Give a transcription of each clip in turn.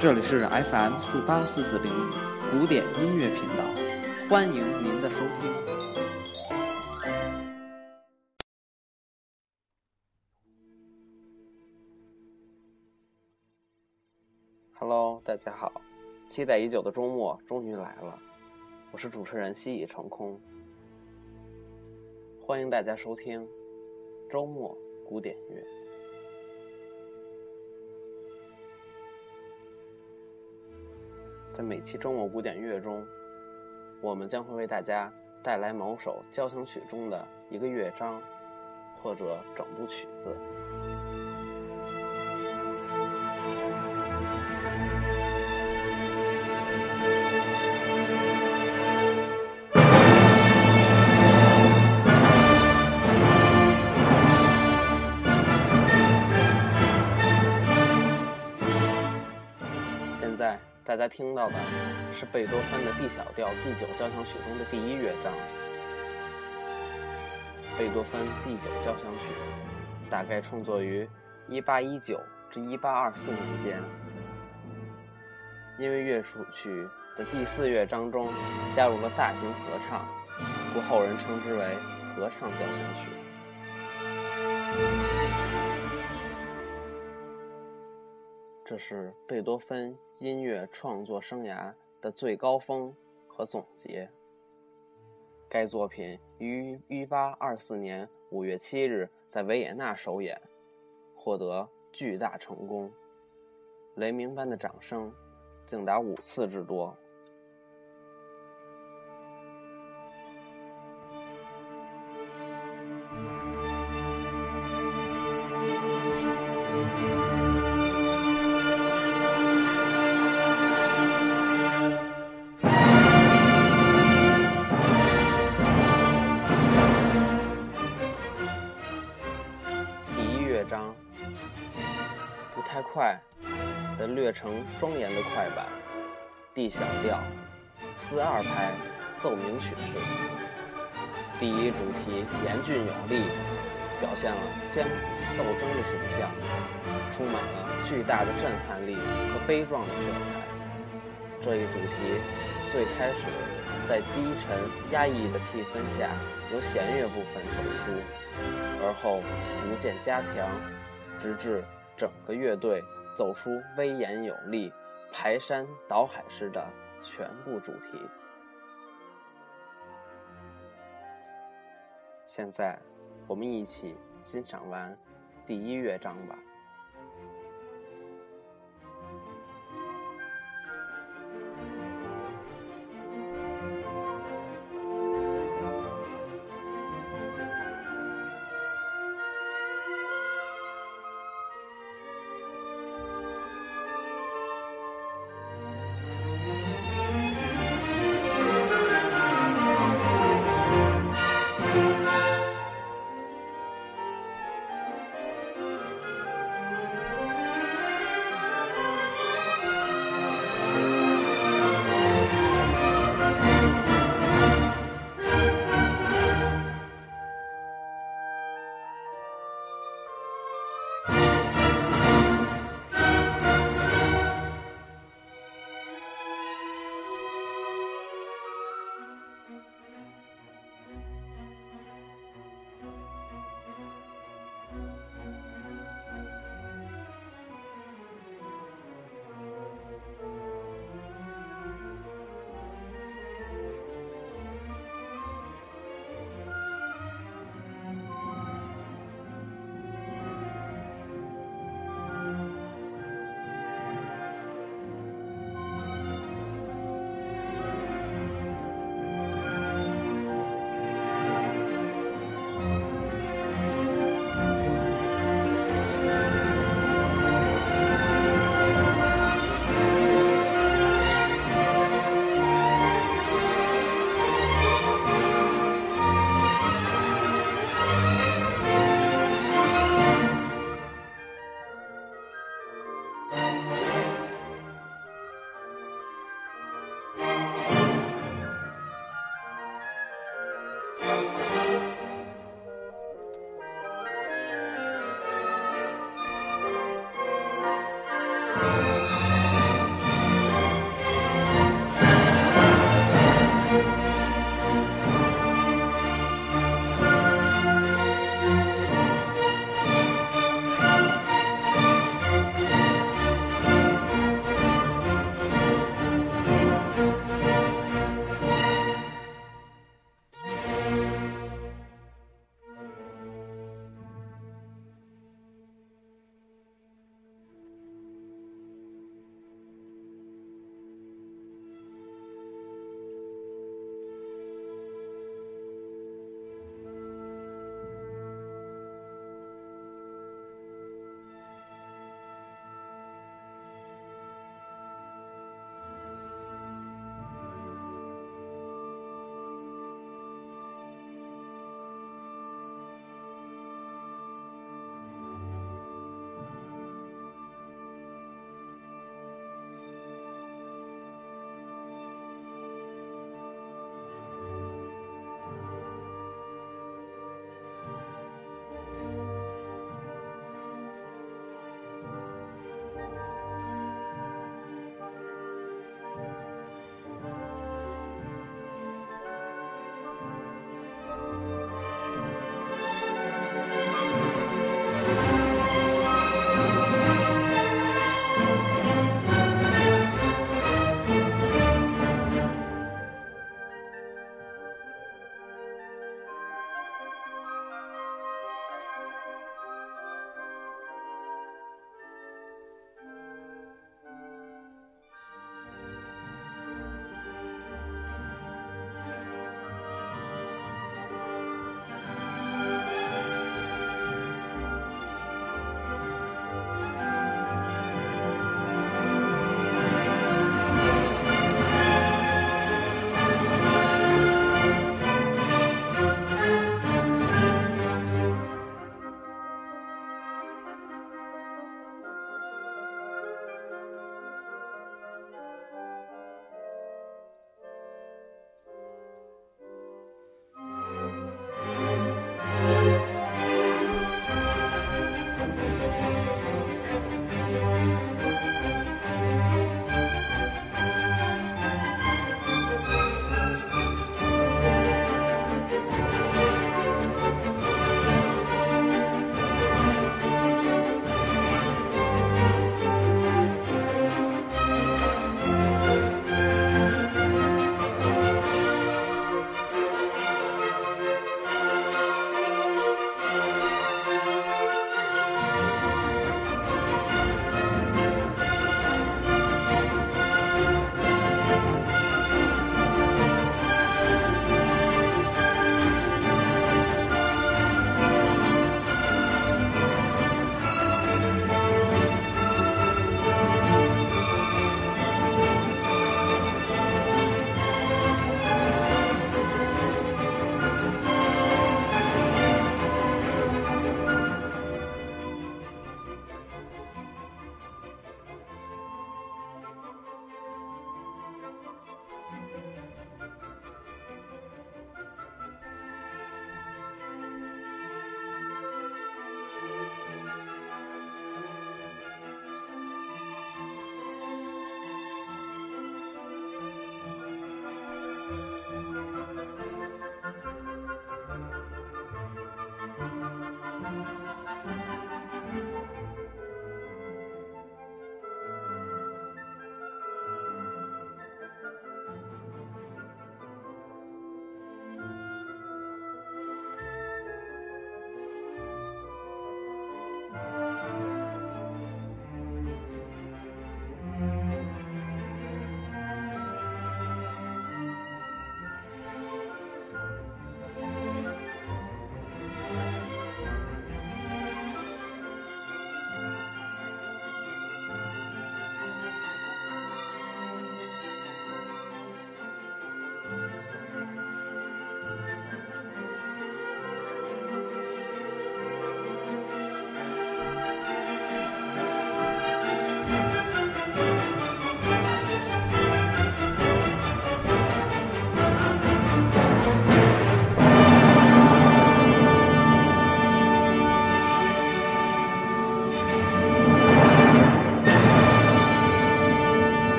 这里是 FM 四八四四零古典音乐频道，欢迎您的收听。Hello，大家好，期待已久的周末终于来了，我是主持人西已成空，欢迎大家收听周末古典乐。在每期周末古典乐中，我们将会为大家带来某首交响曲中的一个乐章，或者整部曲子。听到的是贝多芬的 D 小调第九交响曲中的第一乐章。贝多芬第九交响曲大概创作于1819至1824年间，因为乐谱曲的第四乐章中加入了大型合唱，故后人称之为合唱交响曲。这是贝多芬音乐创作生涯的最高峰和总结。该作品于1824年5月7日在维也纳首演，获得巨大成功，雷鸣般的掌声竟达五次之多。快的略成庄严的快板，D 小调，四二拍奏鸣曲式。第一主题严峻有力，表现了艰苦斗争的形象，充满了巨大的震撼力和悲壮的色彩。这一主题最开始在低沉压抑的气氛下由弦乐部分走出，而后逐渐加强，直至。整个乐队走出威严有力、排山倒海式的全部主题。现在，我们一起欣赏完第一乐章吧。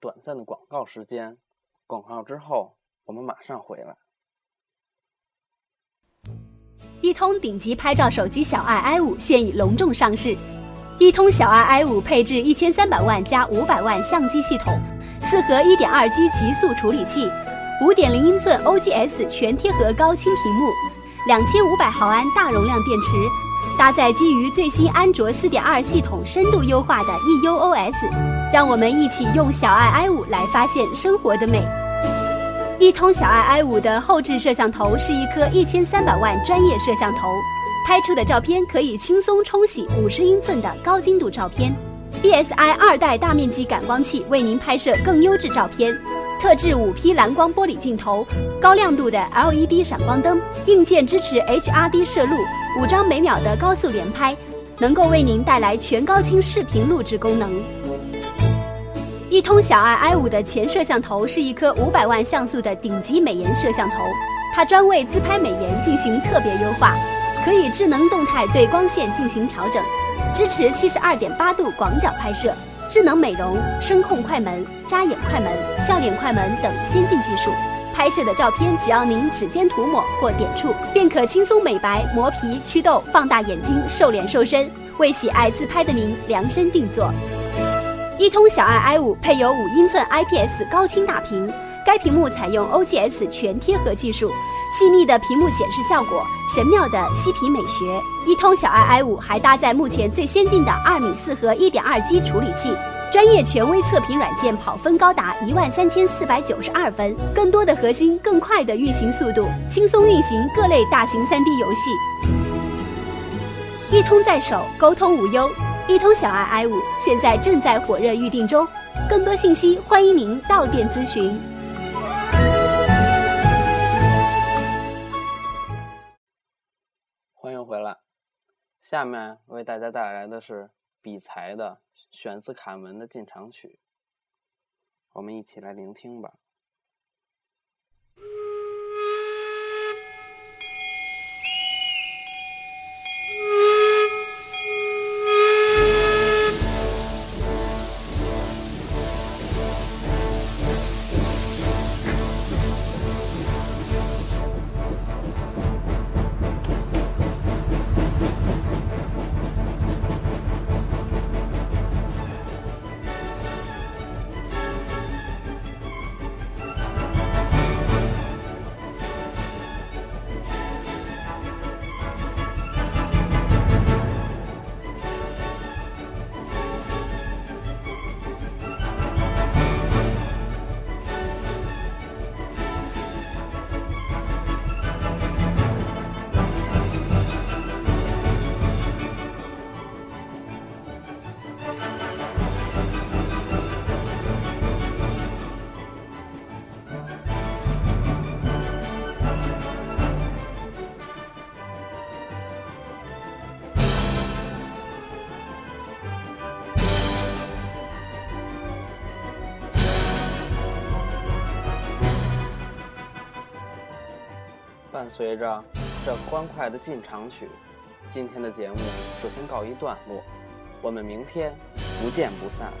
短暂的广告时间，广告之后我们马上回来。一通顶级拍照手机小爱 i 五现已隆重上市。一通小爱 i 五配置一千三百万加五百万相机系统，四核一点二 G 极速处理器，五点零英寸 OGS 全贴合高清屏幕，两千五百毫安大容量电池，搭载基于最新安卓四点二系统深度优化的 EUOS，让我们一起用小爱 i 五来发现生活的美。一通小爱 i 五的后置摄像头是一颗一千三百万专业摄像头，拍出的照片可以轻松冲洗五十英寸的高精度照片。BSI 二代大面积感光器为您拍摄更优质照片。特制五 P 蓝光玻璃镜头，高亮度的 LED 闪光灯，硬件支持 HRD 摄录，五张每秒的高速连拍，能够为您带来全高清视频录制功能。一通小爱 i 五的前摄像头是一颗五百万像素的顶级美颜摄像头，它专为自拍美颜进行特别优化，可以智能动态对光线进行调整，支持七十二点八度广角拍摄，智能美容、声控快门、扎眼快门、笑脸快门等先进技术，拍摄的照片只要您指尖涂抹或点触，便可轻松美白、磨皮、祛痘、放大眼睛、瘦脸瘦身，为喜爱自拍的您量身定做。一通小爱 i 五配有五英寸 IPS 高清大屏，该屏幕采用 OGS 全贴合技术，细腻的屏幕显示效果，神妙的嬉皮美学。一通小爱 i 五还搭载目前最先进的二米四核一点二 G 处理器，专业权威测评软件跑分高达一万三千四百九十二分，更多的核心，更快的运行速度，轻松运行各类大型 3D 游戏。一通在手，沟通无忧。一通小爱 i 五现在正在火热预定中，更多信息欢迎您到店咨询。欢迎回来，下面为大家带来的是比才的选自卡门的进场曲，我们一起来聆听吧。随着这欢快的进场曲，今天的节目就先告一段落，我们明天不见不散。